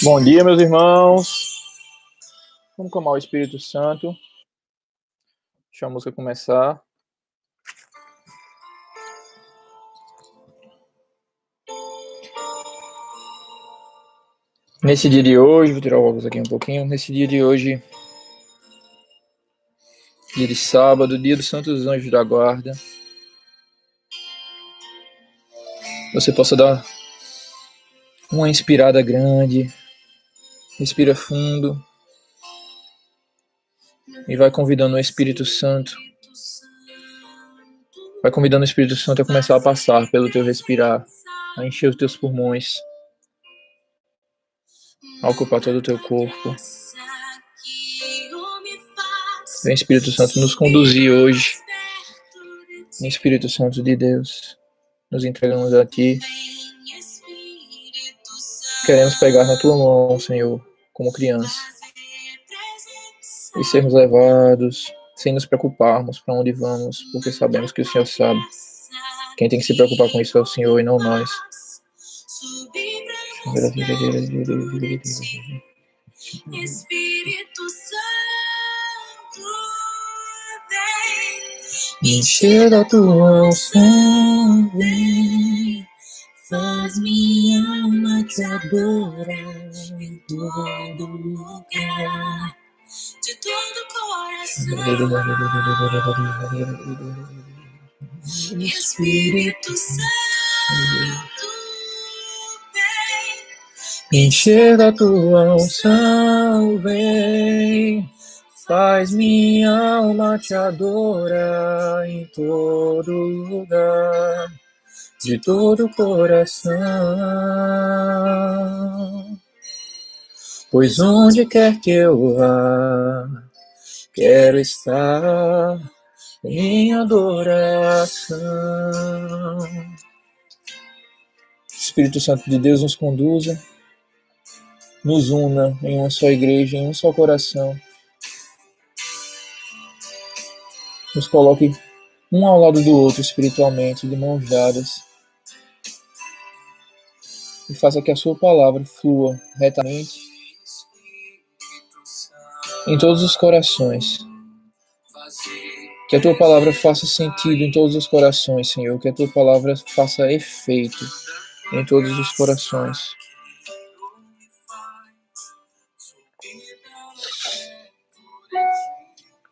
Bom dia, meus irmãos. Vamos clamar o Espírito Santo. Deixa a música começar. Nesse dia de hoje, vou tirar o óculos aqui um pouquinho. Nesse dia de hoje, dia de sábado, dia dos Santos Anjos da Guarda, você possa dar uma inspirada grande, respira fundo e vai convidando o Espírito Santo. Vai convidando o Espírito Santo a começar a passar pelo teu respirar, a encher os teus pulmões, a ocupar todo o teu corpo. Vem Espírito Santo nos conduzir hoje. Espírito Santo de Deus, nos entregamos a Ti. Queremos pegar na Tua mão, Senhor, como criança. E sermos levados sem nos preocuparmos para onde vamos, porque sabemos que o Senhor sabe. Quem tem que se preocupar com isso é o Senhor e não nós. Espírito Encher a tua unção, vem, faz minha alma te adorar em todo lugar, de todo coração. Espírito Santo, vem, encher a tua unção, vem. Faz minha alma te adorar em todo lugar, de todo coração. Pois onde quer que eu vá, quero estar em adoração. Espírito Santo de Deus nos conduza, nos una em uma só igreja, em um só coração nos coloque um ao lado do outro espiritualmente, de mãos dadas, e faça que a Sua palavra flua retamente em todos os corações. Que a Tua palavra faça sentido em todos os corações, Senhor. Que a Tua palavra faça efeito em todos os corações.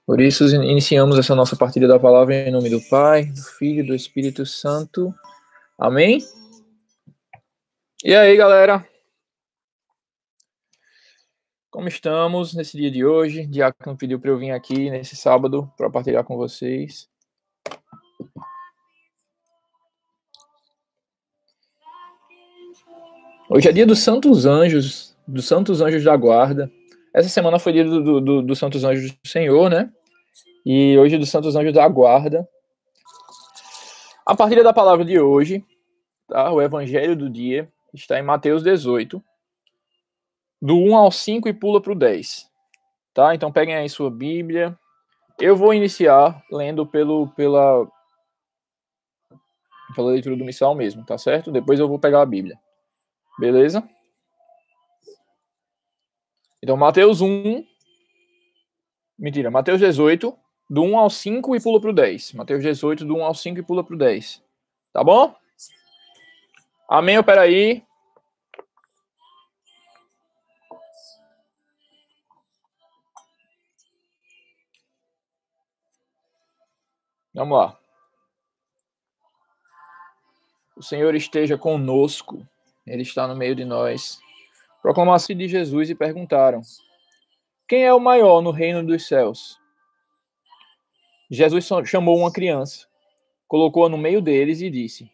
Por isso, iniciamos essa nossa partida da palavra em nome do Pai, do Filho e do Espírito Santo. Amém? E aí, galera? Como estamos nesse dia de hoje? Diácono pediu para eu vir aqui nesse sábado para partilhar com vocês. Hoje é dia dos Santos Anjos, dos Santos Anjos da Guarda. Essa semana foi dia dos do, do, do Santos Anjos do Senhor, né? E hoje dos Santos Anjos da Guarda. A partilha da palavra de hoje, tá? o evangelho do dia, está em Mateus 18, do 1 ao 5 e pula para o 10. Tá? Então peguem aí sua Bíblia. Eu vou iniciar lendo pelo, pela, pela leitura do missal mesmo, tá certo? Depois eu vou pegar a Bíblia. Beleza? Então, Mateus 1. Mentira, Mateus 18, do 1 ao 5 e pula para o 10. Mateus 18, do 1 ao 5 e pula para o 10. Tá bom? Amém? Opera aí. Vamos lá. O Senhor esteja conosco. Ele está no meio de nós. Proclamasse de Jesus e perguntaram: Quem é o maior no reino dos céus? Jesus chamou uma criança, colocou-a no meio deles e disse: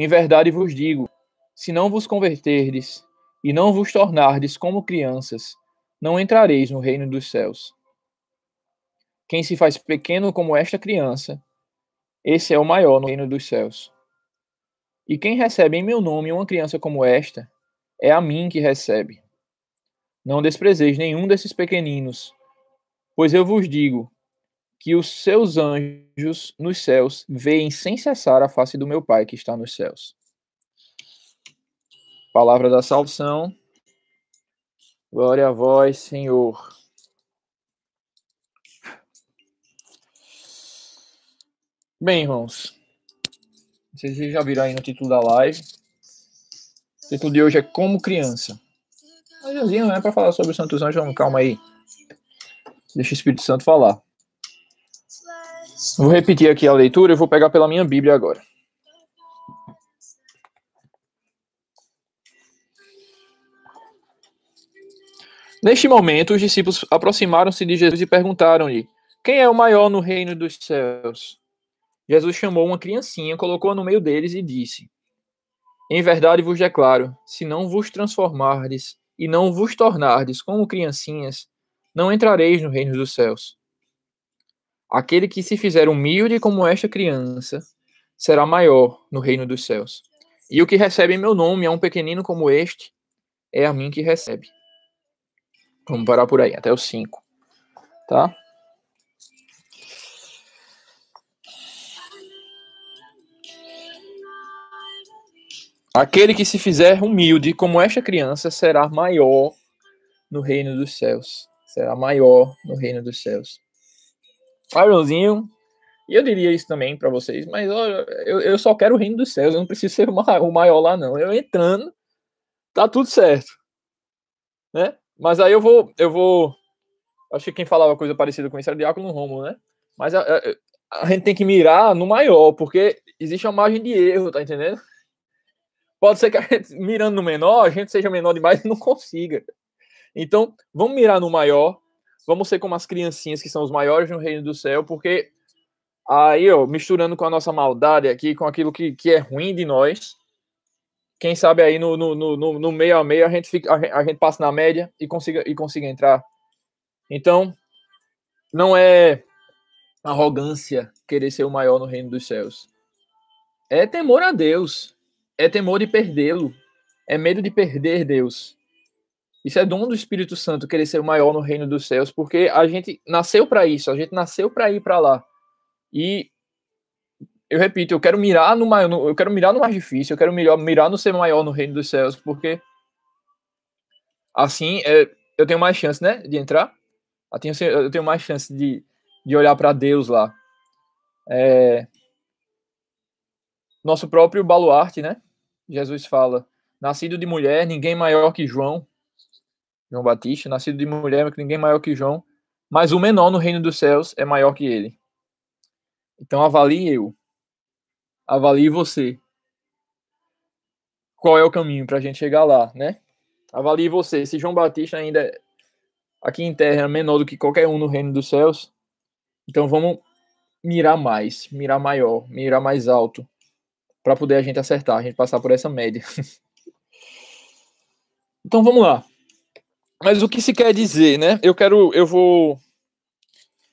Em verdade vos digo, se não vos converterdes e não vos tornardes como crianças, não entrareis no reino dos céus. Quem se faz pequeno como esta criança, esse é o maior no reino dos céus. E quem recebe em meu nome uma criança como esta, é a mim que recebe. Não desprezeis nenhum desses pequeninos, pois eu vos digo que os seus anjos nos céus veem sem cessar a face do meu Pai que está nos céus. Palavra da salvação. Glória a vós, Senhor. Bem, irmãos. Vocês já viram aí no título da live. O título de hoje é Como Criança. Mas não é para falar sobre o Santos Anjos, calma aí. Deixa o Espírito Santo falar. Vou repetir aqui a leitura, eu vou pegar pela minha Bíblia agora. Neste momento, os discípulos aproximaram-se de Jesus e perguntaram-lhe: Quem é o maior no reino dos céus? Jesus chamou uma criancinha, colocou-a no meio deles e disse: Em verdade vos declaro: se não vos transformardes e não vos tornardes como criancinhas, não entrareis no reino dos céus. Aquele que se fizer humilde como esta criança será maior no reino dos céus. E o que recebe em meu nome a um pequenino como este, é a mim que recebe. Vamos parar por aí, até o 5. Tá? Aquele que se fizer humilde como esta criança será maior no reino dos céus. Será maior no reino dos céus. Aronzinho, e eu diria isso também para vocês, mas olha, eu, eu só quero o reino dos céus, eu não preciso ser o maior lá, não. Eu entrando, tá tudo certo. Né? Mas aí eu vou, eu vou. Acho que quem falava coisa parecida com isso era o Diácono Romulo, né? Mas a, a, a, gente tem que mirar no maior, porque existe uma margem de erro, tá entendendo? Pode ser que a gente, mirando no menor, a gente seja menor demais e não consiga. Então, vamos mirar no maior, vamos ser como as criancinhas que são os maiores no reino do céu, porque aí, ó, misturando com a nossa maldade aqui, com aquilo que, que é ruim de nós, quem sabe aí no, no, no, no meio a meio a gente, fica, a, gente passa na média e consiga, e consiga entrar. Então, não é arrogância querer ser o maior no reino dos céus. É temor a Deus. É temor de perdê-lo. É medo de perder Deus. Isso é dom do Espírito Santo querer ser o maior no reino dos céus, porque a gente nasceu para isso, a gente nasceu para ir para lá. E eu repito, eu quero mirar no maior, eu quero mirar no mais difícil, eu quero mirar, mirar no ser maior no reino dos céus, porque assim é, eu tenho mais chance, né, de entrar. Eu tenho, eu tenho mais chance de, de olhar para Deus lá. É, nosso próprio baluarte, né? Jesus fala: nascido de mulher, ninguém maior que João, João Batista, nascido de mulher, ninguém maior que João, mas o menor no reino dos céus é maior que ele. Então avalie eu avalie você. Qual é o caminho para a gente chegar lá, né? Avalie você. Se João Batista ainda é aqui em terra é menor do que qualquer um no reino dos céus, então vamos mirar mais, mirar maior, mirar mais alto, para poder a gente acertar, a gente passar por essa média. então vamos lá. Mas o que se quer dizer, né? Eu quero, eu vou,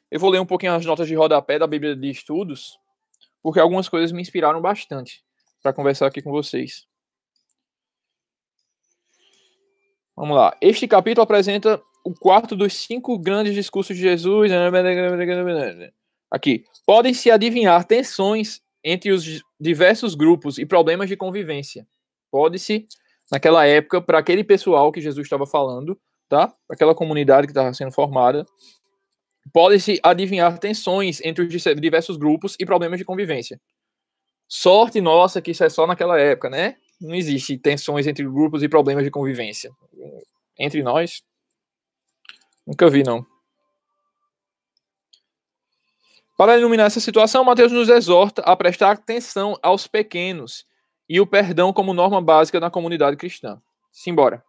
eu vou ler um pouquinho as notas de rodapé da Bíblia de Estudos porque algumas coisas me inspiraram bastante para conversar aqui com vocês. Vamos lá. Este capítulo apresenta o quarto dos cinco grandes discursos de Jesus. Aqui. Podem se adivinhar tensões entre os diversos grupos e problemas de convivência. Pode-se, naquela época, para aquele pessoal que Jesus estava falando, tá? Aquela comunidade que estava sendo formada, pode-se adivinhar tensões entre os diversos grupos e problemas de convivência. Sorte nossa que isso é só naquela época, né? Não existe tensões entre grupos e problemas de convivência. Entre nós, nunca vi, não. Para iluminar essa situação, Mateus nos exorta a prestar atenção aos pequenos e o perdão como norma básica na comunidade cristã. Simbora.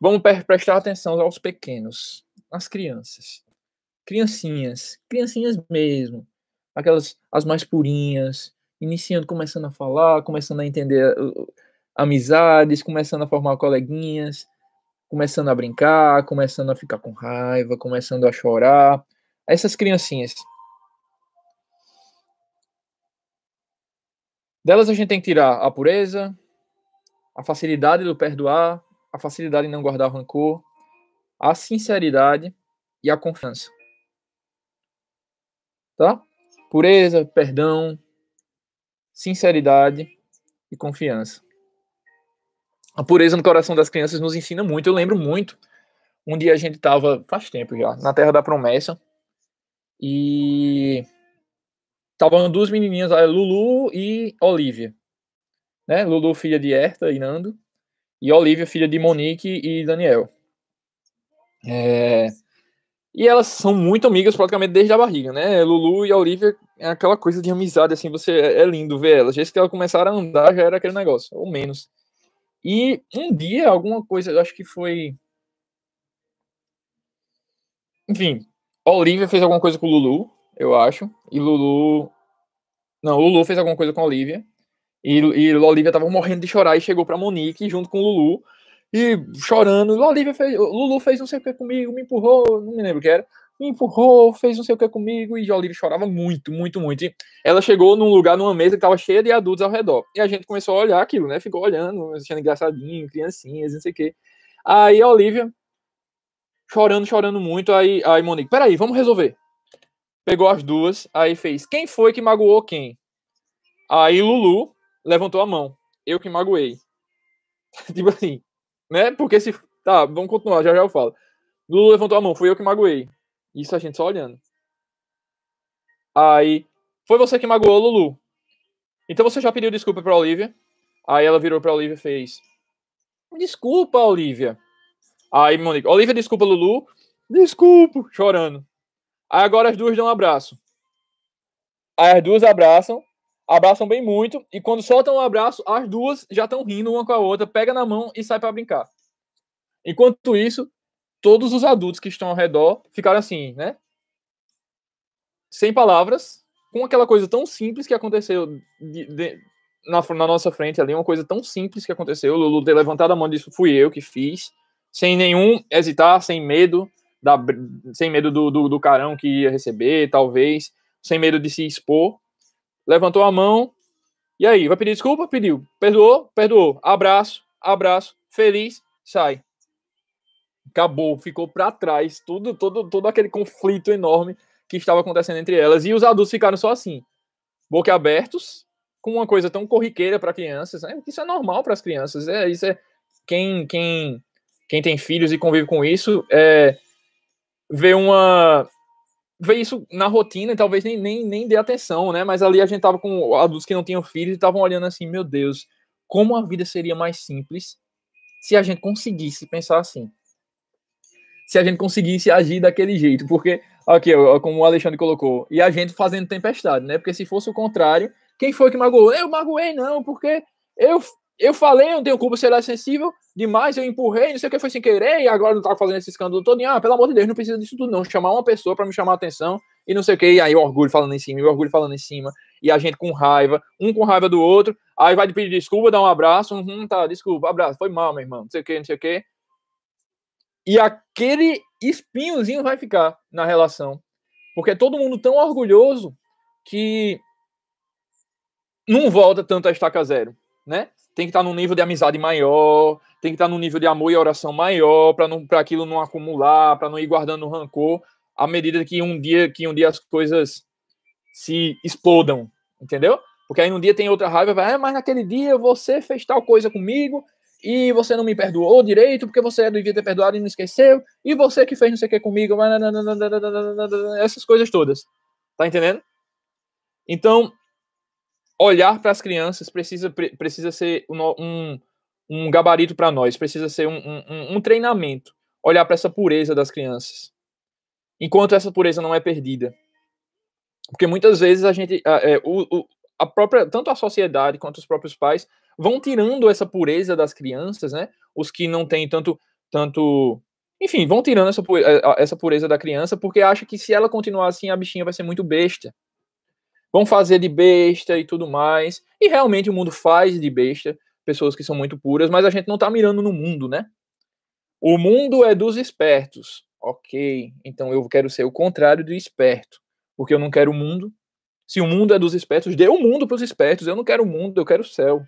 Vamos prestar atenção aos pequenos, às crianças criancinhas, criancinhas mesmo, aquelas as mais purinhas, iniciando, começando a falar, começando a entender uh, amizades, começando a formar coleguinhas, começando a brincar, começando a ficar com raiva, começando a chorar. Essas criancinhas. Delas a gente tem que tirar a pureza, a facilidade do perdoar, facilidade em não guardar rancor, a sinceridade e a confiança tá? Pureza, perdão, sinceridade e confiança. a pureza no coração das crianças nos ensina muito. Eu lembro muito. Um dia a gente estava, faz tempo já, na Terra da Promessa. E estavam duas menininhas, Lulu e Olivia. Né? Lulu, filha de Herta e Nando. E Olivia, filha de Monique e Daniel. É... E elas são muito amigas praticamente desde a barriga, né? Lulu e Olivia é aquela coisa de amizade, assim, você é, é lindo ver elas. Desde que elas começaram a andar, já era aquele negócio, ou menos. E um dia, alguma coisa, eu acho que foi. Enfim, Olivia fez alguma coisa com Lulu, eu acho. E Lulu. Não, Lulu fez alguma coisa com Olivia. E, e Olivia tava morrendo de chorar e chegou pra Monique junto com o Lulu. E chorando. Olivia fez. Lulu fez não sei o que comigo, me empurrou, não me lembro o que era. Me empurrou, fez não sei o que comigo. E a Olivia chorava muito, muito, muito. E ela chegou num lugar, numa mesa que tava cheia de adultos ao redor. E a gente começou a olhar aquilo, né? Ficou olhando, achando engraçadinho, criancinhas, não sei o que. Aí a Olivia chorando, chorando muito. Aí, aí Monique, peraí, vamos resolver. Pegou as duas, aí fez, quem foi que magoou quem? Aí Lulu levantou a mão, eu que magoei. tipo assim, né? Porque se. Tá, vamos continuar, já já eu falo. Lulu levantou a mão, fui eu que magoei. Isso a gente só olhando. Aí, foi você que magoou, Lulu. Então você já pediu desculpa pra Olivia? Aí ela virou pra Olivia e fez: Desculpa, Olivia. Aí, Monique, Olivia, desculpa, Lulu. Desculpa, chorando. Aí agora as duas dão um abraço. Aí as duas abraçam, abraçam bem muito, e quando soltam o um abraço, as duas já estão rindo uma com a outra, pega na mão e sai para brincar. Enquanto isso, todos os adultos que estão ao redor ficaram assim, né? Sem palavras, com aquela coisa tão simples que aconteceu de, de, na, na, nossa frente ali, uma coisa tão simples que aconteceu. O Lulu ter levantado a mão disse: fui eu que fiz sem nenhum hesitar, sem medo, da, sem medo do, do, do carão que ia receber, talvez, sem medo de se expor. Levantou a mão, e aí, vai pedir desculpa? Pediu. Perdoou? Perdoou. Abraço, abraço, feliz, sai. Acabou, ficou para trás tudo, todo, todo aquele conflito enorme que estava acontecendo entre elas. E os adultos ficaram só assim, boca abertos, com uma coisa tão corriqueira para crianças. Né? Isso é normal para as crianças. É, isso é quem, quem quem tem filhos e convive com isso, é, vê uma. Vê isso na rotina e talvez nem, nem, nem dê atenção, né? Mas ali a gente tava com adultos que não tinham filhos e estavam olhando assim, meu Deus, como a vida seria mais simples se a gente conseguisse pensar assim. Se a gente conseguisse agir daquele jeito. Porque, aqui, como o Alexandre colocou, e a gente fazendo tempestade, né? Porque se fosse o contrário, quem foi que magoou? Eu magoei, não, porque eu eu falei, eu não tenho culpa se ela é sensível demais, eu empurrei, não sei o que foi sem querer, e agora não tá fazendo esse escândalo todo. E, ah, pelo amor de Deus, não precisa disso tudo, não. Chamar uma pessoa para me chamar a atenção e não sei o que. E aí o orgulho falando em cima, e o orgulho falando em cima, e a gente com raiva, um com raiva do outro, aí vai pedir desculpa, dar um abraço, uhum, tá, desculpa, abraço, foi mal, meu irmão, não sei o que, não sei o que. E aquele espinhozinho vai ficar na relação. Porque é todo mundo tão orgulhoso que não volta tanto a estaca zero, né? Tem que estar num nível de amizade maior, tem que estar num nível de amor e oração maior, para aquilo não acumular, para não ir guardando rancor, à medida que um dia que um dia as coisas se explodam, entendeu? Porque aí um dia tem outra raiva, vai, ah, mas naquele dia você fez tal coisa comigo e você não me perdoou direito porque você devia ter perdoado e não esqueceu, e você que fez não sei o que comigo, essas coisas todas. Tá entendendo? Então, olhar para as crianças precisa, precisa ser um, um gabarito para nós, precisa ser um, um, um treinamento. Olhar para essa pureza das crianças. Enquanto essa pureza não é perdida. Porque muitas vezes a gente. É, o, a própria, tanto a sociedade quanto os próprios pais vão tirando essa pureza das crianças, né? Os que não têm tanto. tanto enfim, vão tirando essa, essa pureza da criança porque acha que se ela continuar assim, a bichinha vai ser muito besta vão fazer de besta e tudo mais. E realmente o mundo faz de besta pessoas que são muito puras, mas a gente não está mirando no mundo, né? O mundo é dos espertos. Ok, então eu quero ser o contrário do esperto, porque eu não quero o mundo. Se o mundo é dos espertos, dê o mundo para os espertos. Eu não quero o mundo, eu quero o céu.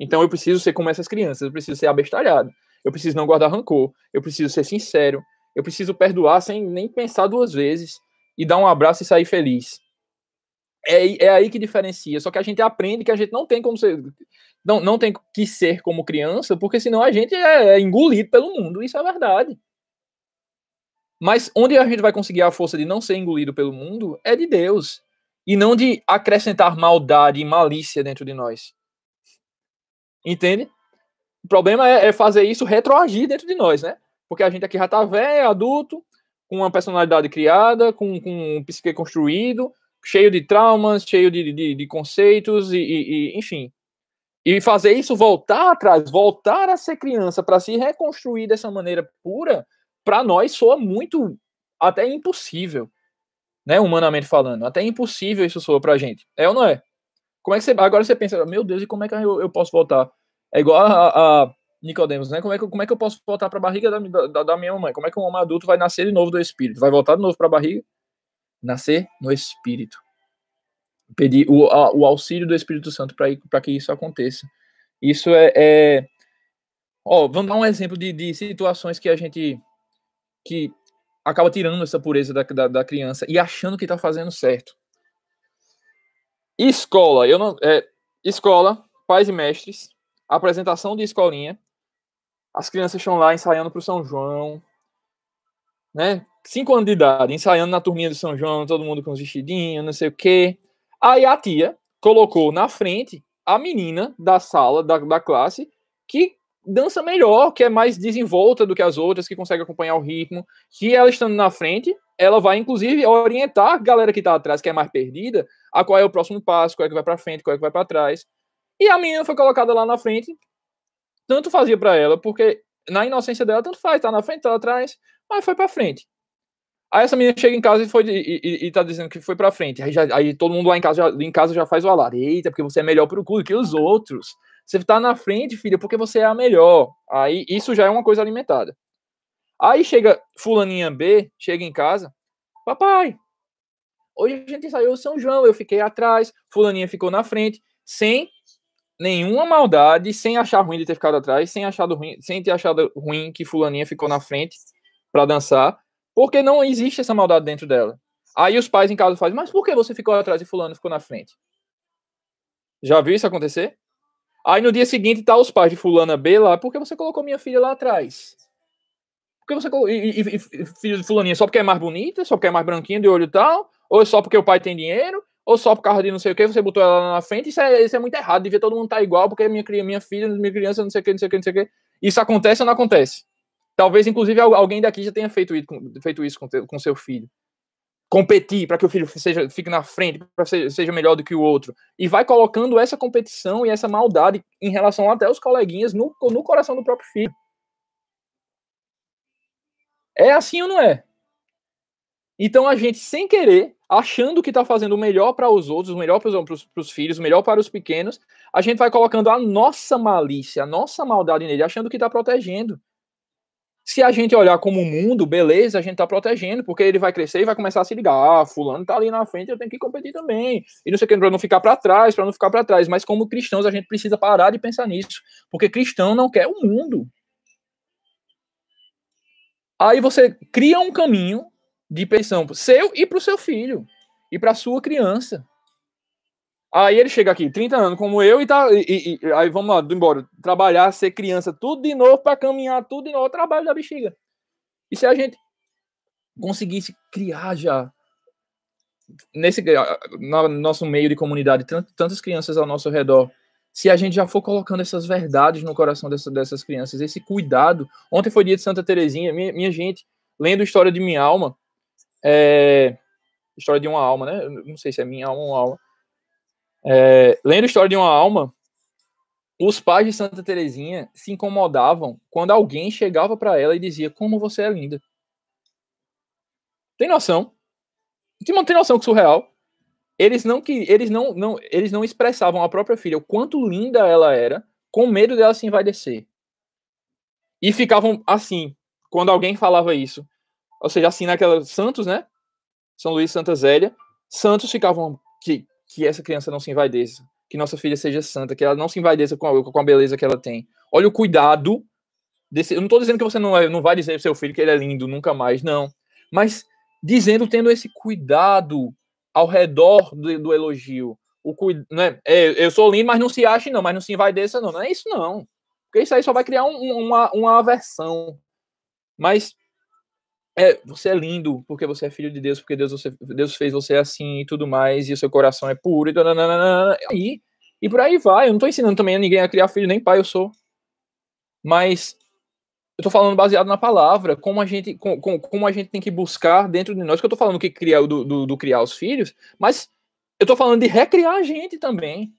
Então eu preciso ser como essas crianças, eu preciso ser abestalhado. Eu preciso não guardar rancor, eu preciso ser sincero, eu preciso perdoar sem nem pensar duas vezes e dar um abraço e sair feliz. É, é aí que diferencia. Só que a gente aprende que a gente não tem como ser. Não, não tem que ser como criança, porque senão a gente é, é engolido pelo mundo. Isso é verdade. Mas onde a gente vai conseguir a força de não ser engolido pelo mundo é de Deus. E não de acrescentar maldade e malícia dentro de nós. Entende? O problema é, é fazer isso retroagir dentro de nós, né? Porque a gente aqui já tá velho, adulto, com uma personalidade criada, com, com um psique construído, cheio de traumas, cheio de, de, de conceitos, e, e, enfim. E fazer isso voltar atrás, voltar a ser criança, para se reconstruir dessa maneira pura, para nós soa muito até impossível, né? Humanamente falando, até impossível isso soa pra gente. É ou não é? Como é que você. Agora você pensa, meu Deus, e como é que eu, eu posso voltar? É igual a, a né? Como é, que, como é que eu posso voltar para a barriga da, da, da, minha mãe? Como é que um homem adulto vai nascer de novo do espírito? Vai voltar de novo para a barriga? Nascer no espírito. Pedir o, o auxílio do Espírito Santo para que isso aconteça. Isso é, é. Vamos dar um exemplo de, de situações que a gente. que acaba tirando essa pureza da, da, da criança e achando que está fazendo certo. Escola, eu não. É, escola, pais e mestres, apresentação de escolinha, as crianças estão lá ensaiando para o São João, né? Cinco anos de idade, ensaiando na turminha do São João, todo mundo com os vestidinhos, não sei o quê. Aí a tia colocou na frente a menina da sala, da, da classe, que dança melhor, que é mais desenvolta do que as outras, que consegue acompanhar o ritmo, que ela estando na frente, ela vai inclusive orientar a galera que está atrás, que é mais perdida, a qual é o próximo passo, qual é que vai para frente, qual é que vai para trás. E a menina foi colocada lá na frente, tanto fazia para ela, porque na inocência dela, tanto faz, tá na frente, tá atrás, mas foi para frente. Aí essa menina chega em casa e, foi, e, e, e tá dizendo que foi pra frente. Aí, já, aí todo mundo lá em casa, já, em casa já faz o alarme. Eita, porque você é melhor pro clube que os outros. Você tá na frente, filha, porque você é a melhor. Aí isso já é uma coisa alimentada. Aí chega fulaninha B, chega em casa. Papai, hoje a gente saiu São João, eu fiquei atrás, fulaninha ficou na frente, sem nenhuma maldade, sem achar ruim de ter ficado atrás, sem, achado ruim, sem ter achado ruim que fulaninha ficou na frente para dançar. Porque não existe essa maldade dentro dela. Aí os pais em casa fazem, mas por que você ficou atrás e fulano ficou na frente? Já viu isso acontecer? Aí no dia seguinte tá os pais de fulana B lá, por que você colocou minha filha lá atrás? Porque você colocou, e, e, e filho de fulaninha só porque é mais bonita, só porque é mais branquinha de olho tal, ou só porque o pai tem dinheiro, ou só por causa de não sei o que, você botou ela na frente, isso é, isso é muito errado, devia todo mundo estar tá igual, porque minha, minha filha, minha criança, não sei o que, não sei o que, não sei o que. Isso acontece ou não acontece? Talvez, inclusive, alguém daqui já tenha feito isso, com, com seu filho. Competir para que o filho seja, fique na frente, para que seja melhor do que o outro. E vai colocando essa competição e essa maldade em relação até os coleguinhas no, no coração do próprio filho. É assim ou não é? Então a gente, sem querer, achando que está fazendo o melhor para os outros, o melhor para os filhos, o melhor para os pequenos, a gente vai colocando a nossa malícia, a nossa maldade nele, achando que está protegendo. Se a gente olhar como mundo, beleza, a gente tá protegendo, porque ele vai crescer e vai começar a se ligar. Ah, fulano tá ali na frente, eu tenho que competir também. E não sei o que, pra não ficar para trás, para não ficar para trás. Mas como cristãos, a gente precisa parar de pensar nisso. Porque cristão não quer o mundo. Aí você cria um caminho de pensão seu e pro seu filho. E pra sua criança. Aí ele chega aqui, 30 anos, como eu, e tá. E, e, aí vamos lá, embora. Trabalhar, ser criança, tudo de novo, para caminhar, tudo de novo, trabalho da bexiga. E se a gente conseguisse criar já nesse no nosso meio de comunidade tantas crianças ao nosso redor se a gente já for colocando essas verdades no coração dessa, dessas crianças esse cuidado ontem foi dia de Santa Terezinha minha, minha gente lendo história de minha alma é, história de uma alma né não sei se é minha alma ou uma alma é, lendo história de uma alma, os pais de Santa Terezinha se incomodavam quando alguém chegava para ela e dizia como você é linda. Tem noção? Não tem noção que surreal. Eles não que eles não, não eles não expressavam a própria filha o quanto linda ela era, com medo dela se envaidecer. E ficavam assim, quando alguém falava isso. Ou seja, assim naquela Santos, né? São Luís Santa Zélia, Santos ficavam que que essa criança não se envaideça, que nossa filha seja santa, que ela não se envaideça com a, com a beleza que ela tem. Olha o cuidado desse. Eu não estou dizendo que você não, não vai dizer pro seu filho que ele é lindo nunca mais, não. Mas dizendo, tendo esse cuidado ao redor do, do elogio. O, né, é, eu sou lindo, mas não se ache, não, mas não se dessa, não. Não é isso, não. Porque isso aí só vai criar um, uma, uma aversão. Mas é, você é lindo porque você é filho de Deus, porque Deus, você, Deus fez você assim e tudo mais, e o seu coração é puro e aí e por aí vai. Eu não tô ensinando também a ninguém a criar filho, nem pai eu sou. Mas eu tô falando baseado na palavra, como a gente, com, com, como a gente tem que buscar dentro de nós, que eu tô falando que criar do, do, do criar os filhos, mas eu tô falando de recriar a gente também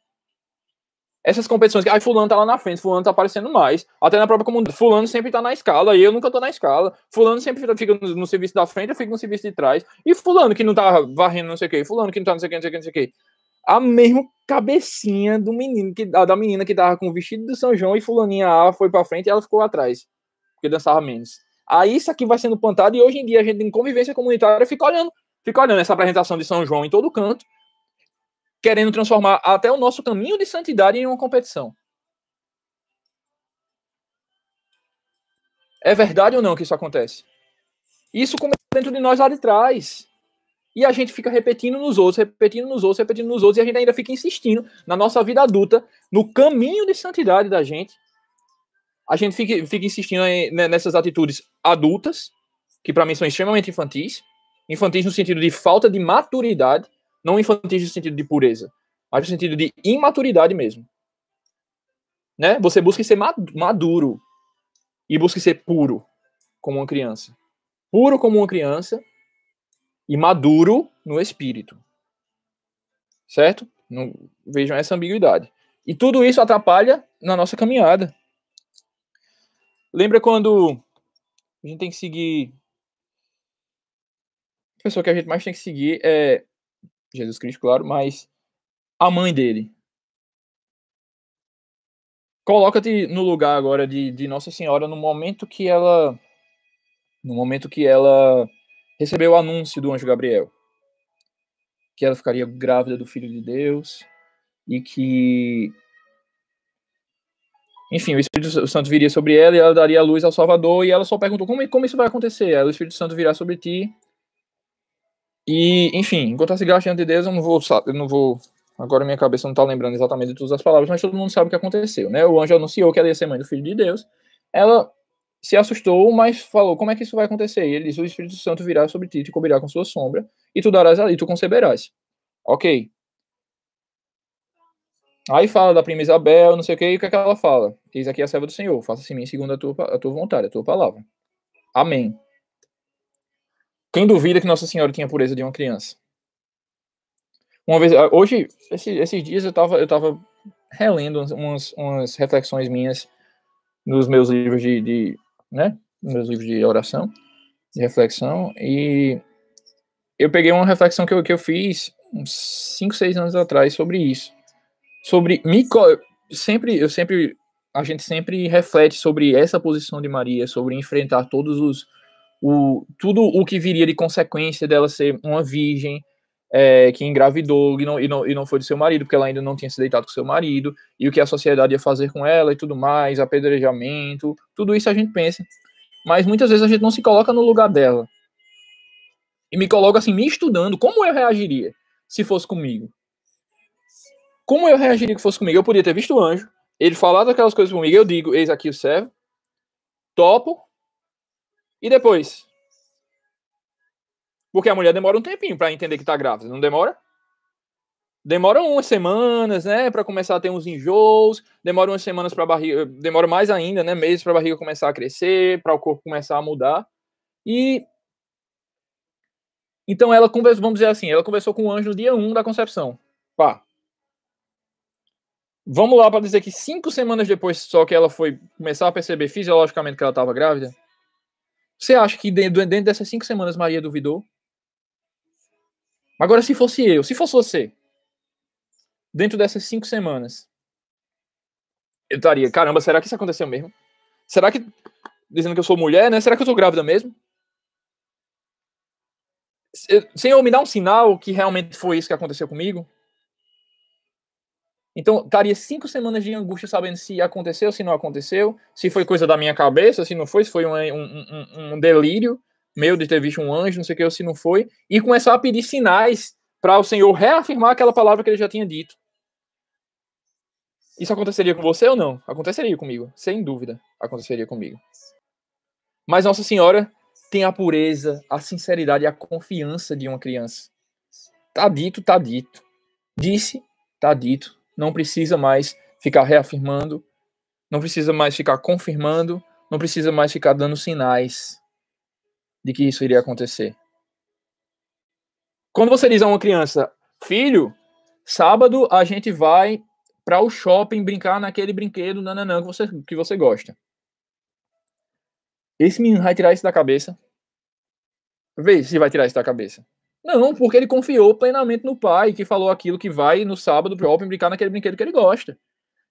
essas competições que, ai, fulano tá lá na frente, fulano tá aparecendo mais. Até na própria comunidade, fulano sempre tá na escala, e eu nunca tô na escala. Fulano sempre fica no, no, serviço da frente, eu fico no serviço de trás. E fulano que não tá varrendo não sei o que, fulano que não tá não sei o que, não sei o que, não sei o que. A mesma cabecinha do menino, que, da menina que tava com o vestido do São João e fulaninha A foi pra frente e ela ficou lá atrás, porque dançava menos. Aí isso aqui vai sendo plantado e hoje em dia a gente em convivência comunitária fica olhando, fica olhando essa apresentação de São João em todo canto querendo transformar até o nosso caminho de santidade em uma competição. É verdade ou não que isso acontece? Isso começa dentro de nós lá de trás. E a gente fica repetindo nos outros, repetindo nos outros, repetindo nos outros, e a gente ainda fica insistindo na nossa vida adulta, no caminho de santidade da gente. A gente fica, fica insistindo nessas atitudes adultas, que para mim são extremamente infantis. Infantis no sentido de falta de maturidade não infantis no sentido de pureza, mas no sentido de imaturidade mesmo. Né? Você busca ser maduro e busca ser puro como uma criança. Puro como uma criança e maduro no espírito. Certo? Não vejam essa ambiguidade. E tudo isso atrapalha na nossa caminhada. Lembra quando a gente tem que seguir. A pessoa que a gente mais tem que seguir é Jesus Cristo, claro, mas a mãe dele. Coloca-te no lugar agora de, de Nossa Senhora no momento que ela no momento que ela recebeu o anúncio do anjo Gabriel que ela ficaria grávida do filho de Deus e que enfim, o Espírito Santo viria sobre ela e ela daria a luz ao Salvador e ela só perguntou como, como isso vai acontecer? Ela, o Espírito Santo virá sobre ti e, enfim, encontrar-se graça diante de Deus, eu não vou, eu não vou. Agora minha cabeça não está lembrando exatamente de todas as palavras, mas todo mundo sabe o que aconteceu, né? O anjo anunciou que ela ia ser mãe do filho de Deus. Ela se assustou, mas falou: Como é que isso vai acontecer? E ele disse: O Espírito Santo virá sobre ti, te cobrirá com sua sombra, e tu darás ali, tu conceberás. Ok. Aí fala da prima Isabel, não sei o que, e o que, é que ela fala? Eis aqui a serva do Senhor, faça-se mim segundo a tua, a tua vontade, a tua palavra. Amém. Quem duvida que Nossa Senhora tinha a pureza de uma criança? Uma vez, ah, hoje, esses dias eu estava eu tava relendo umas, umas reflexões minhas nos meus livros de, de né, meus livros de oração, de reflexão, e eu peguei uma reflexão que eu, que eu fiz uns 5, 6 anos atrás sobre isso. Sobre me sempre eu sempre a gente sempre reflete sobre essa posição de Maria, sobre enfrentar todos os o, tudo o que viria de consequência dela ser uma virgem é, que engravidou e não, e, não, e não foi do seu marido, porque ela ainda não tinha se deitado com seu marido, e o que a sociedade ia fazer com ela e tudo mais, apedrejamento, tudo isso a gente pensa. Mas muitas vezes a gente não se coloca no lugar dela. E me coloca assim, me estudando, como eu reagiria se fosse comigo? Como eu reagiria que fosse comigo? Eu podia ter visto o anjo, ele falado aquelas coisas comigo, eu digo, eis aqui o servo, topo, e depois? Porque a mulher demora um tempinho para entender que tá grávida, não demora? Demora umas semanas, né, para começar a ter uns enjoos, demora umas semanas para barriga, demora mais ainda, né, meses para barriga começar a crescer, para o corpo começar a mudar. E então ela conversou, vamos dizer assim, ela conversou com o anjo no dia 1 da concepção. Pá. Vamos lá para dizer que cinco semanas depois só que ela foi começar a perceber fisiologicamente que ela estava grávida. Você acha que dentro, dentro dessas cinco semanas Maria duvidou? Agora, se fosse eu, se fosse você, dentro dessas cinco semanas, eu estaria, caramba, será que isso aconteceu mesmo? Será que, dizendo que eu sou mulher, né? Será que eu tô grávida mesmo? Senhor, me dá um sinal que realmente foi isso que aconteceu comigo? Então, estaria cinco semanas de angústia sabendo se aconteceu, se não aconteceu, se foi coisa da minha cabeça, se não foi, se foi um, um, um delírio meu de ter visto um anjo, não sei o que, ou se não foi, e começar a pedir sinais para o Senhor reafirmar aquela palavra que ele já tinha dito. Isso aconteceria com você ou não? Aconteceria comigo, sem dúvida, aconteceria comigo. Mas Nossa Senhora tem a pureza, a sinceridade e a confiança de uma criança. Tá dito, tá dito. Disse, tá dito. Não precisa mais ficar reafirmando, não precisa mais ficar confirmando, não precisa mais ficar dando sinais de que isso iria acontecer. Quando você diz a uma criança, filho, sábado a gente vai para o shopping brincar naquele brinquedo nananã que você, que você gosta. Esse menino vai tirar isso da cabeça? Vê se vai tirar isso da cabeça. Não, porque ele confiou plenamente no pai, que falou aquilo que vai no sábado pro shopping brincar naquele brinquedo que ele gosta.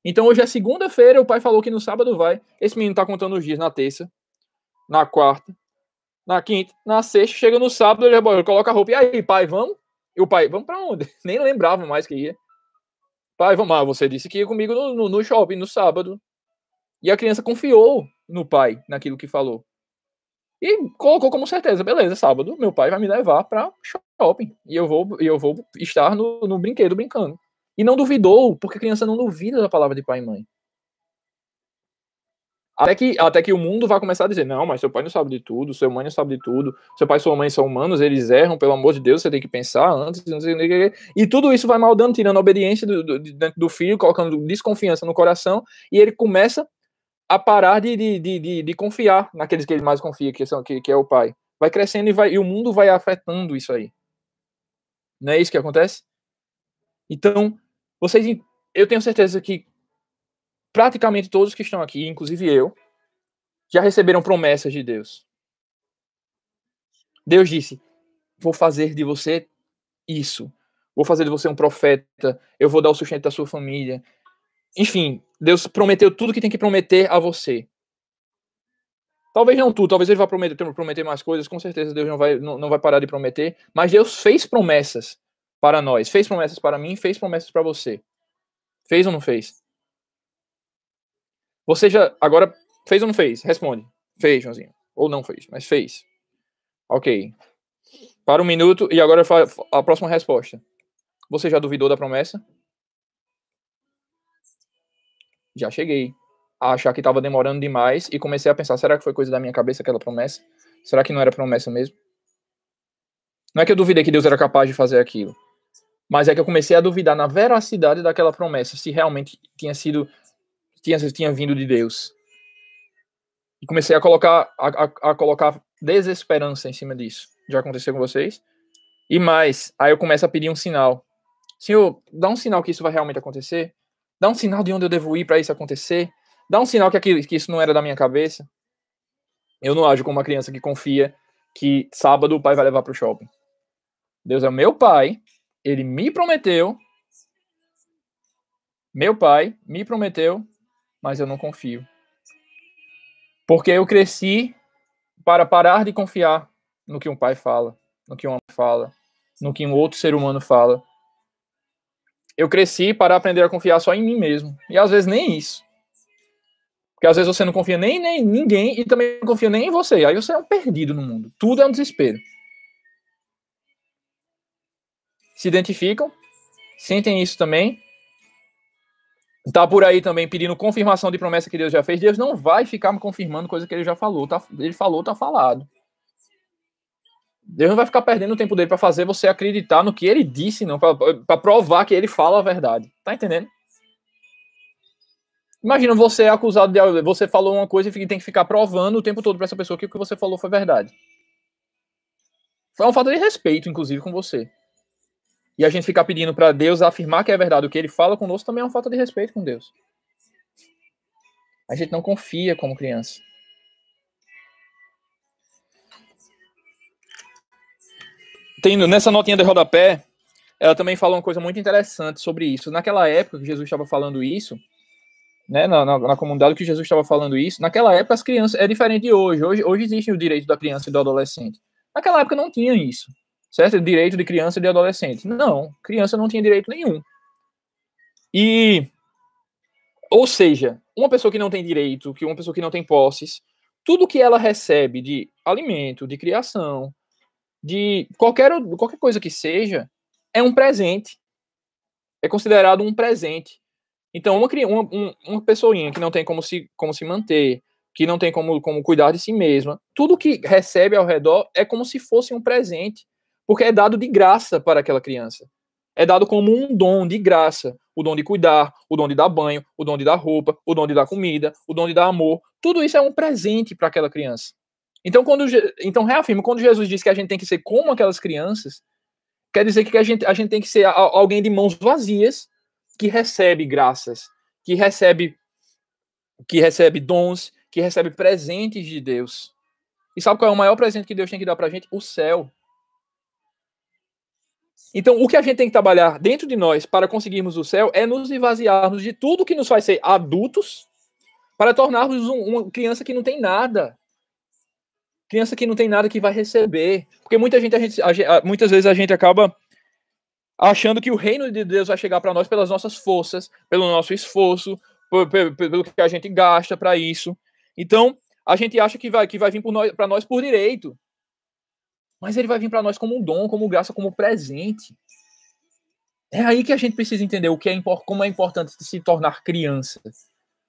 Então hoje é segunda-feira, o pai falou que no sábado vai. Esse menino tá contando os dias na terça, na quarta, na quinta, na sexta, chega no sábado, ele, coloca a roupa. E aí, pai, vamos? E o pai, vamos para onde? Nem lembrava mais que ia. Pai, vamos lá, você disse que ia comigo no, no, no shopping no sábado. E a criança confiou no pai, naquilo que falou. E colocou como certeza, beleza, sábado meu pai vai me levar para shopping e eu vou eu vou estar no, no brinquedo brincando. E não duvidou, porque criança não duvida da palavra de pai e mãe. Até que, até que o mundo vai começar a dizer: não, mas seu pai não sabe de tudo, seu mãe não sabe de tudo, seu pai e sua mãe são humanos, eles erram, pelo amor de Deus, você tem que pensar antes. E tudo isso vai maldando, tirando a obediência do, do, do filho, colocando desconfiança no coração, e ele começa a parar de, de, de, de, confiar naqueles que ele mais confia, que, são, que, que é o pai. Vai crescendo e, vai, e o mundo vai afetando isso aí. Não é isso que acontece? Então, vocês, eu tenho certeza que praticamente todos que estão aqui, inclusive eu, já receberam promessas de Deus. Deus disse: Vou fazer de você isso. Vou fazer de você um profeta. Eu vou dar o sustento da sua família. Enfim, Deus prometeu tudo que tem que prometer a você. Talvez não tudo, talvez ele vá prometer, prometer mais coisas, com certeza Deus não vai, não, não vai parar de prometer, mas Deus fez promessas para nós. Fez promessas para mim, fez promessas para você. Fez ou não fez? Você já. Agora, fez ou não fez? Responde. Fez, Joãozinho. Ou não fez, mas fez. Ok. Para um minuto e agora a próxima resposta. Você já duvidou da promessa? Já cheguei a achar que estava demorando demais e comecei a pensar: será que foi coisa da minha cabeça aquela promessa? Será que não era promessa mesmo? Não é que eu duvidei que Deus era capaz de fazer aquilo. Mas é que eu comecei a duvidar na veracidade daquela promessa, se realmente tinha sido, tinha, tinha vindo de Deus. E comecei a colocar, a, a, a colocar desesperança em cima disso. Já aconteceu com vocês? E mais, aí eu começo a pedir um sinal. Senhor, dá um sinal que isso vai realmente acontecer. Dá um sinal de onde eu devo ir para isso acontecer. Dá um sinal que, aquilo, que isso não era da minha cabeça. Eu não ajo como uma criança que confia que sábado o pai vai levar para o shopping. Deus é o meu pai, ele me prometeu, meu pai me prometeu, mas eu não confio. Porque eu cresci para parar de confiar no que um pai fala, no que um homem fala, no que um outro ser humano fala. Eu cresci para aprender a confiar só em mim mesmo. E às vezes nem isso. Porque às vezes você não confia nem em ninguém e também não confia nem em você. Aí você é um perdido no mundo. Tudo é um desespero se identificam, sentem isso também. Tá por aí também pedindo confirmação de promessa que Deus já fez. Deus não vai ficar me confirmando coisa que ele já falou. Tá, ele falou, tá falado. Deus não vai ficar perdendo o tempo dele para fazer você acreditar no que ele disse, não, para provar que ele fala a verdade. Tá entendendo? Imagina você é acusado de você falou uma coisa e tem que ficar provando o tempo todo para essa pessoa que o que você falou foi verdade. Foi uma falta de respeito, inclusive, com você. E a gente ficar pedindo para Deus afirmar que é verdade o que ele fala conosco também é uma falta de respeito com Deus. A gente não confia como criança. Nessa notinha de rodapé, ela também fala uma coisa muito interessante sobre isso. Naquela época que Jesus estava falando isso, né, na, na, na comunidade que Jesus estava falando isso, naquela época as crianças é diferente de hoje. Hoje, hoje existe o direito da criança e do adolescente. Naquela época não tinha isso certo? Direito de criança e de adolescente. Não, criança não tinha direito nenhum. E, ou seja, uma pessoa que não tem direito, que uma pessoa que não tem posses, tudo que ela recebe de alimento, de criação, de qualquer, qualquer coisa que seja, é um presente. É considerado um presente. Então, uma, uma, uma pessoinha que não tem como se, como se manter, que não tem como, como cuidar de si mesma, tudo que recebe ao redor é como se fosse um presente, porque é dado de graça para aquela criança. É dado como um dom de graça. O dom de cuidar, o dom de dar banho, o dom de dar roupa, o dom de dar comida, o dom de dar amor. Tudo isso é um presente para aquela criança. Então, quando, então reafirmo, quando Jesus diz que a gente tem que ser como aquelas crianças, quer dizer que a gente, a gente tem que ser alguém de mãos vazias que recebe graças, que recebe que recebe dons, que recebe presentes de Deus. E sabe qual é o maior presente que Deus tem que dar pra gente? O céu. Então, o que a gente tem que trabalhar dentro de nós para conseguirmos o céu é nos esvaziarmos de tudo que nos faz ser adultos para tornarmos um, uma criança que não tem nada. Criança que não tem nada que vai receber. Porque muita gente, a gente a, muitas vezes a gente acaba achando que o reino de Deus vai chegar para nós pelas nossas forças, pelo nosso esforço, por, pelo, pelo que a gente gasta para isso. Então, a gente acha que vai, que vai vir para nós por direito. Mas ele vai vir para nós como um dom, como graça, como presente. É aí que a gente precisa entender o que é como é importante se tornar criança.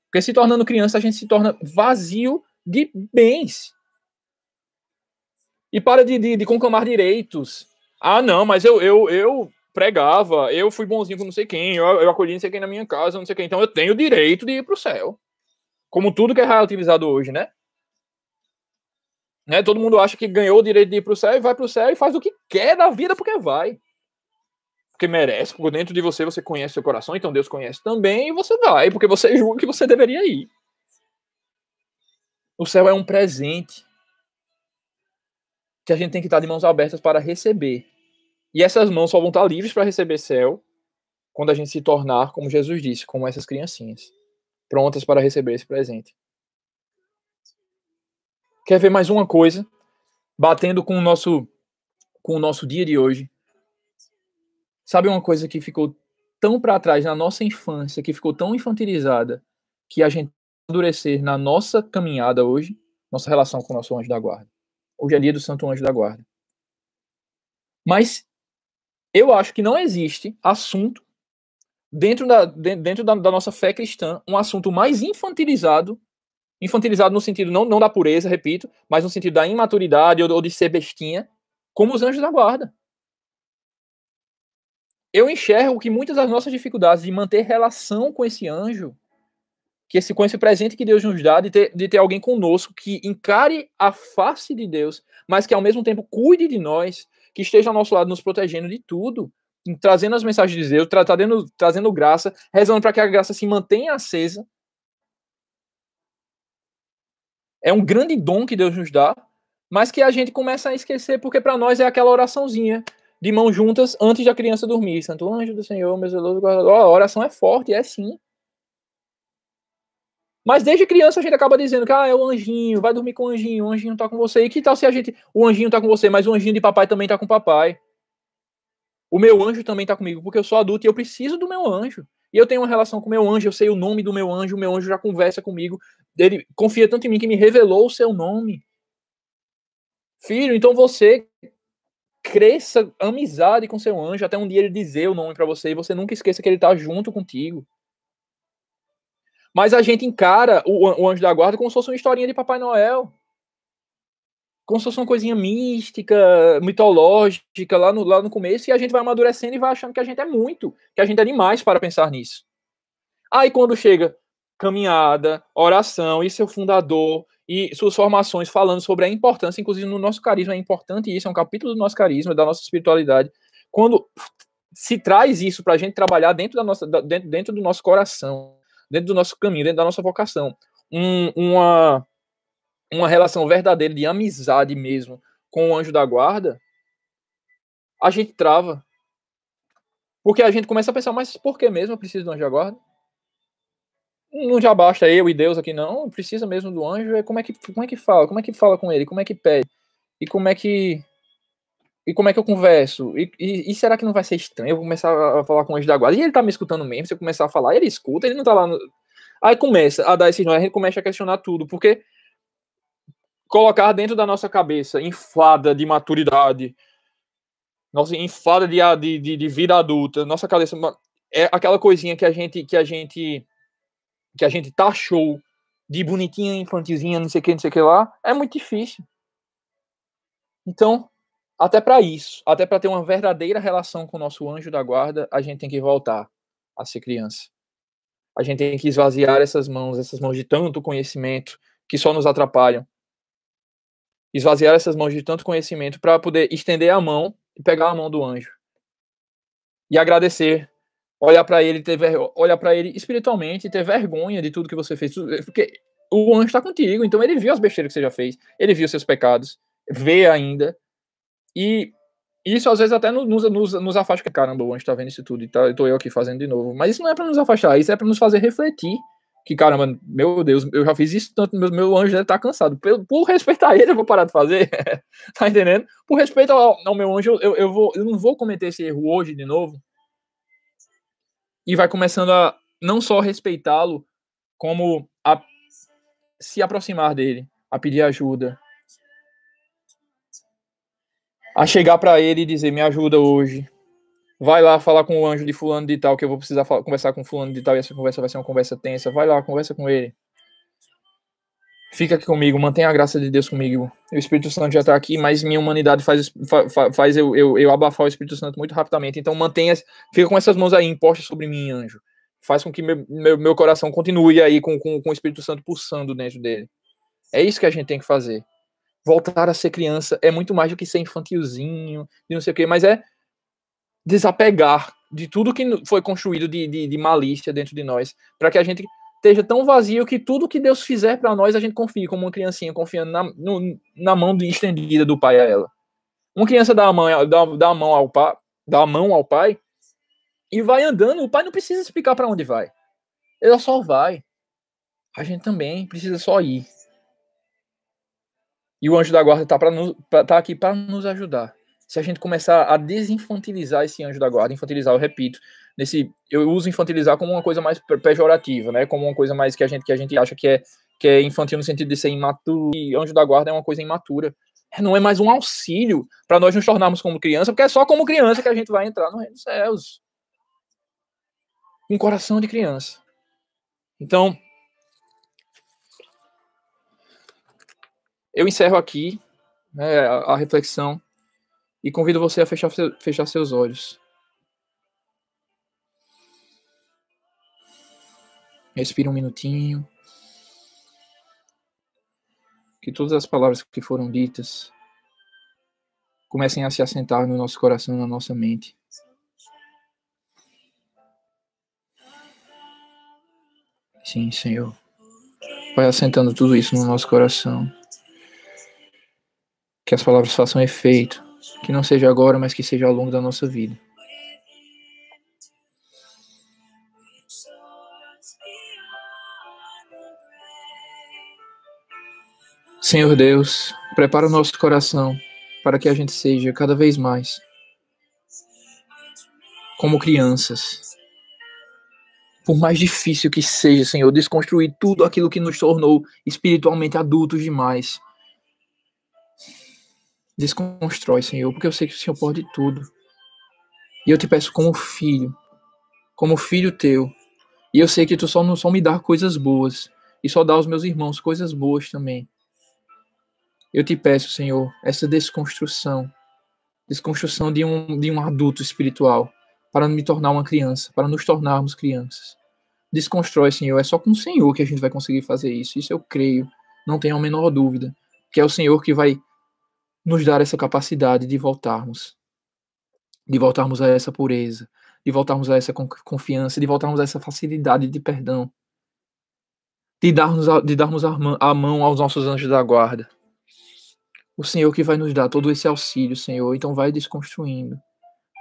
Porque se tornando criança, a gente se torna vazio de bens e para de, de, de conclamar direitos. Ah, não, mas eu, eu, eu pregava, eu fui bonzinho com não sei quem, eu, eu acolhi não sei quem na minha casa, não sei quem, então eu tenho o direito de ir para o céu. Como tudo que é relativizado hoje, né? né? Todo mundo acha que ganhou o direito de ir para o céu e vai para o céu e faz o que quer da vida porque vai. Porque merece, por dentro de você você conhece seu coração, então Deus conhece também, e você vai, porque você julga que você deveria ir. O céu é um presente que a gente tem que estar de mãos abertas para receber. E essas mãos só vão estar livres para receber céu quando a gente se tornar, como Jesus disse, como essas criancinhas, prontas para receber esse presente. Quer ver mais uma coisa? Batendo com o nosso com o nosso dia de hoje. Sabe uma coisa que ficou tão para trás na nossa infância, que ficou tão infantilizada, que a gente endurecer na nossa caminhada hoje, nossa relação com o nosso anjo da guarda. Hoje é dia do Santo Anjo da Guarda. Mas eu acho que não existe assunto dentro da, dentro da, da, nossa fé cristã, um assunto mais infantilizado, infantilizado no sentido não, não da pureza, repito, mas no sentido da imaturidade ou, ou de ser bestinha, como os anjos da guarda. Eu enxergo que muitas das nossas dificuldades de manter relação com esse anjo que esse, com esse presente que Deus nos dá, de ter, de ter alguém conosco que encare a face de Deus, mas que ao mesmo tempo cuide de nós, que esteja ao nosso lado nos protegendo de tudo, trazendo as mensagens de Deus, tra trazendo, trazendo graça, rezando para que a graça se mantenha acesa. É um grande dom que Deus nos dá, mas que a gente começa a esquecer, porque para nós é aquela oraçãozinha de mãos juntas antes da criança dormir. Santo anjo do Senhor, meu zeloso guardador. A oração é forte, é sim. Mas desde criança a gente acaba dizendo que ah, é o anjinho, vai dormir com o anjinho, o anjinho tá com você. E que tal se a gente. O anjinho tá com você, mas o anjinho de papai também tá com papai. O meu anjo também tá comigo, porque eu sou adulto e eu preciso do meu anjo. E eu tenho uma relação com o meu anjo, eu sei o nome do meu anjo, o meu anjo já conversa comigo. Ele confia tanto em mim que me revelou o seu nome. Filho, então você cresça amizade com seu anjo até um dia ele dizer o nome para você e você nunca esqueça que ele tá junto contigo. Mas a gente encara o, o Anjo da Guarda como se fosse uma historinha de Papai Noel. Como se fosse uma coisinha mística, mitológica lá no, lá no começo, e a gente vai amadurecendo e vai achando que a gente é muito, que a gente é demais para pensar nisso. Aí quando chega caminhada, oração e seu fundador e suas formações falando sobre a importância, inclusive no nosso carisma é importante isso, é um capítulo do nosso carisma, da nossa espiritualidade. Quando se traz isso para a gente trabalhar dentro, da nossa, dentro, dentro do nosso coração, dentro do nosso caminho, dentro da nossa vocação. Um, uma, uma relação verdadeira de amizade mesmo com o anjo da guarda, a gente trava. Porque a gente começa a pensar, mas por que mesmo eu preciso do anjo da guarda? Não já basta eu e Deus aqui, não. Precisa mesmo do anjo. É como é que, como é que fala? Como é que fala com ele? Como é que pede? E como é que. E como é que eu converso? E, e, e, será que não vai ser estranho eu começar a falar com o anjo da guarda? E ele tá me escutando mesmo, se eu começar a falar, ele escuta, ele não tá lá no... Aí começa a dar esses nós, a gente começa a questionar tudo, porque colocar dentro da nossa cabeça, inflada de maturidade, nossa inflada de, de, de, vida adulta, nossa cabeça é aquela coisinha que a gente que a gente que a gente taxou de bonitinha, infantilzinha, não sei o que, não sei o que lá, é muito difícil. Então, até para isso, até para ter uma verdadeira relação com o nosso anjo da guarda, a gente tem que voltar a ser criança. A gente tem que esvaziar essas mãos, essas mãos de tanto conhecimento que só nos atrapalham. Esvaziar essas mãos de tanto conhecimento para poder estender a mão e pegar a mão do anjo. E agradecer, olhar para ele, ter ver... olhar para ele espiritualmente, ter vergonha de tudo que você fez, porque o anjo está contigo, então ele viu as besteiras que você já fez, ele viu seus pecados, vê ainda. E isso às vezes até nos, nos, nos afasta, caramba, o anjo tá vendo isso tudo e tá, tô eu aqui fazendo de novo. Mas isso não é para nos afastar, isso é para nos fazer refletir que, caramba, meu Deus, eu já fiz isso tanto, meu, meu anjo deve estar tá cansado. Por, por respeitar ele, eu vou parar de fazer. tá entendendo? Por respeito ao, ao meu anjo, eu, eu, vou, eu não vou cometer esse erro hoje de novo. E vai começando a não só respeitá-lo, como a se aproximar dele, a pedir ajuda, a chegar para ele e dizer: Me ajuda hoje, Vai lá falar com o anjo de fulano de tal, que eu vou precisar falar, conversar com fulano de tal, e essa conversa vai ser uma conversa tensa. Vai lá, conversa com ele. Fica aqui comigo, mantenha a graça de Deus comigo. O Espírito Santo já está aqui, mas minha humanidade faz, faz, eu, eu, eu, abafar o Espírito Santo muito rapidamente. Então mantenha, fica com essas mãos aí impostas sobre mim, anjo. Faz com que meu, meu, meu coração continue aí com, com, com o Espírito Santo pulsando dentro dele. É isso que a gente tem que fazer. Voltar a ser criança é muito mais do que ser infantilzinho, de não sei o quê, mas é desapegar de tudo que foi construído de, de, de malícia dentro de nós, para que a gente esteja tão vazio que tudo que Deus fizer para nós a gente confie, como uma criancinha confiando na, no, na mão estendida do pai a ela. Uma criança dá a mão, dá, dá a mão ao pai, dá a mão ao pai e vai andando. O pai não precisa explicar para onde vai. Ele só vai. A gente também precisa só ir. E o anjo da guarda está tá aqui para nos ajudar se a gente começar a desinfantilizar esse anjo da guarda, infantilizar, eu repito, nesse eu uso infantilizar como uma coisa mais pejorativa, né? Como uma coisa mais que a gente que a gente acha que é que é infantil no sentido de ser imaturo. E anjo da guarda é uma coisa imatura. Não é mais um auxílio para nós nos tornarmos como criança, porque é só como criança que a gente vai entrar no reino dos céus. Um coração de criança. Então, eu encerro aqui né, a, a reflexão e convido você a fechar, fechar seus olhos. Respira um minutinho. Que todas as palavras que foram ditas comecem a se assentar no nosso coração, na nossa mente. Sim, Senhor. Vai assentando tudo isso no nosso coração. Que as palavras façam efeito que não seja agora, mas que seja ao longo da nossa vida. Senhor Deus, prepara o nosso coração para que a gente seja cada vez mais como crianças. Por mais difícil que seja, Senhor, desconstruir tudo aquilo que nos tornou espiritualmente adultos demais Desconstrói, Senhor, porque eu sei que o Senhor pode tudo. E eu te peço como filho, como filho teu. E eu sei que tu só não só me dá coisas boas e só dá aos meus irmãos coisas boas também. Eu te peço, Senhor, essa desconstrução, desconstrução de um de um adulto espiritual para me tornar uma criança, para nos tornarmos crianças. Desconstrói, Senhor, é só com o Senhor que a gente vai conseguir fazer isso. Isso eu creio, não tenho a menor dúvida, que é o Senhor que vai nos dar essa capacidade de voltarmos, de voltarmos a essa pureza, de voltarmos a essa confiança, de voltarmos a essa facilidade de perdão, de darmos a, de darmos a mão aos nossos anjos da guarda. O Senhor que vai nos dar todo esse auxílio, Senhor, então vai desconstruindo,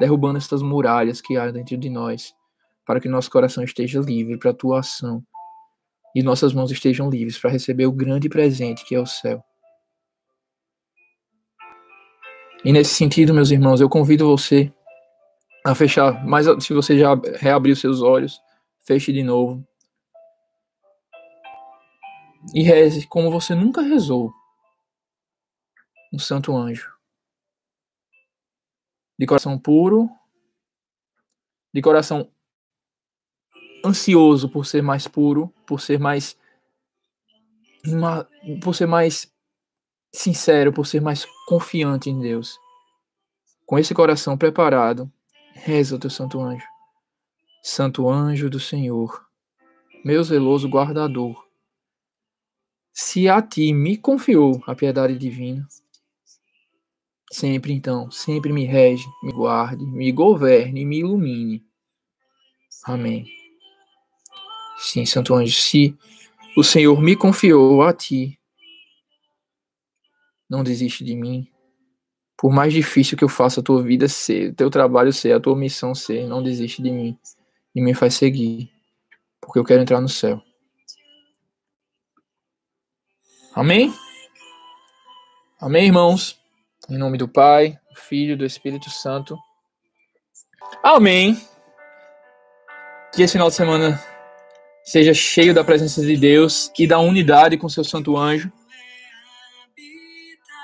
derrubando essas muralhas que há dentro de nós, para que nosso coração esteja livre para a tua ação e nossas mãos estejam livres para receber o grande presente que é o céu. E nesse sentido, meus irmãos, eu convido você a fechar, mas se você já reabriu seus olhos, feche de novo. E reze como você nunca rezou. Um santo anjo. de coração puro, de coração ansioso por ser mais puro, por ser mais por ser mais sincero, por ser mais confiante em Deus. Com esse coração preparado, reza o teu santo anjo. Santo anjo do Senhor, meu zeloso guardador, se a ti me confiou a piedade divina, sempre então, sempre me rege, me guarde, me governe, me ilumine. Amém. Sim, Santo Anjo, se o Senhor me confiou a ti, não desiste de mim. Por mais difícil que eu faça a tua vida ser, teu trabalho ser, a tua missão ser, não desiste de mim e me faz seguir, porque eu quero entrar no céu. Amém? Amém, irmãos? Em nome do Pai, do Filho do Espírito Santo. Amém. Que esse final de semana seja cheio da presença de Deus e da unidade com seu santo anjo.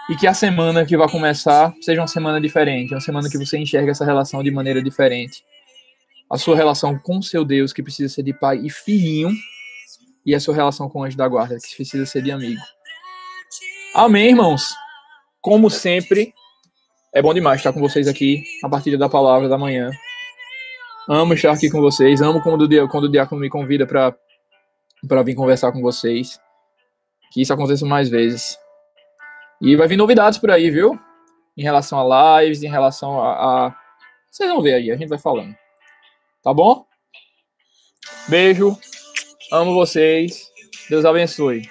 E que a semana que vai começar seja uma semana diferente, uma semana que você enxerga essa relação de maneira diferente. A sua relação com seu Deus, que precisa ser de pai e filhinho, e a sua relação com o anjo da guarda, que precisa ser de amigo. Amém, irmãos. Como sempre, é bom demais estar com vocês aqui a partir da palavra da manhã. Amo estar aqui com vocês. Amo quando o, quando o diácono me convida para vir conversar com vocês. Que isso aconteça mais vezes. E vai vir novidades por aí, viu? Em relação a lives, em relação a, a. Vocês vão ver aí, a gente vai falando. Tá bom? Beijo. Amo vocês. Deus abençoe.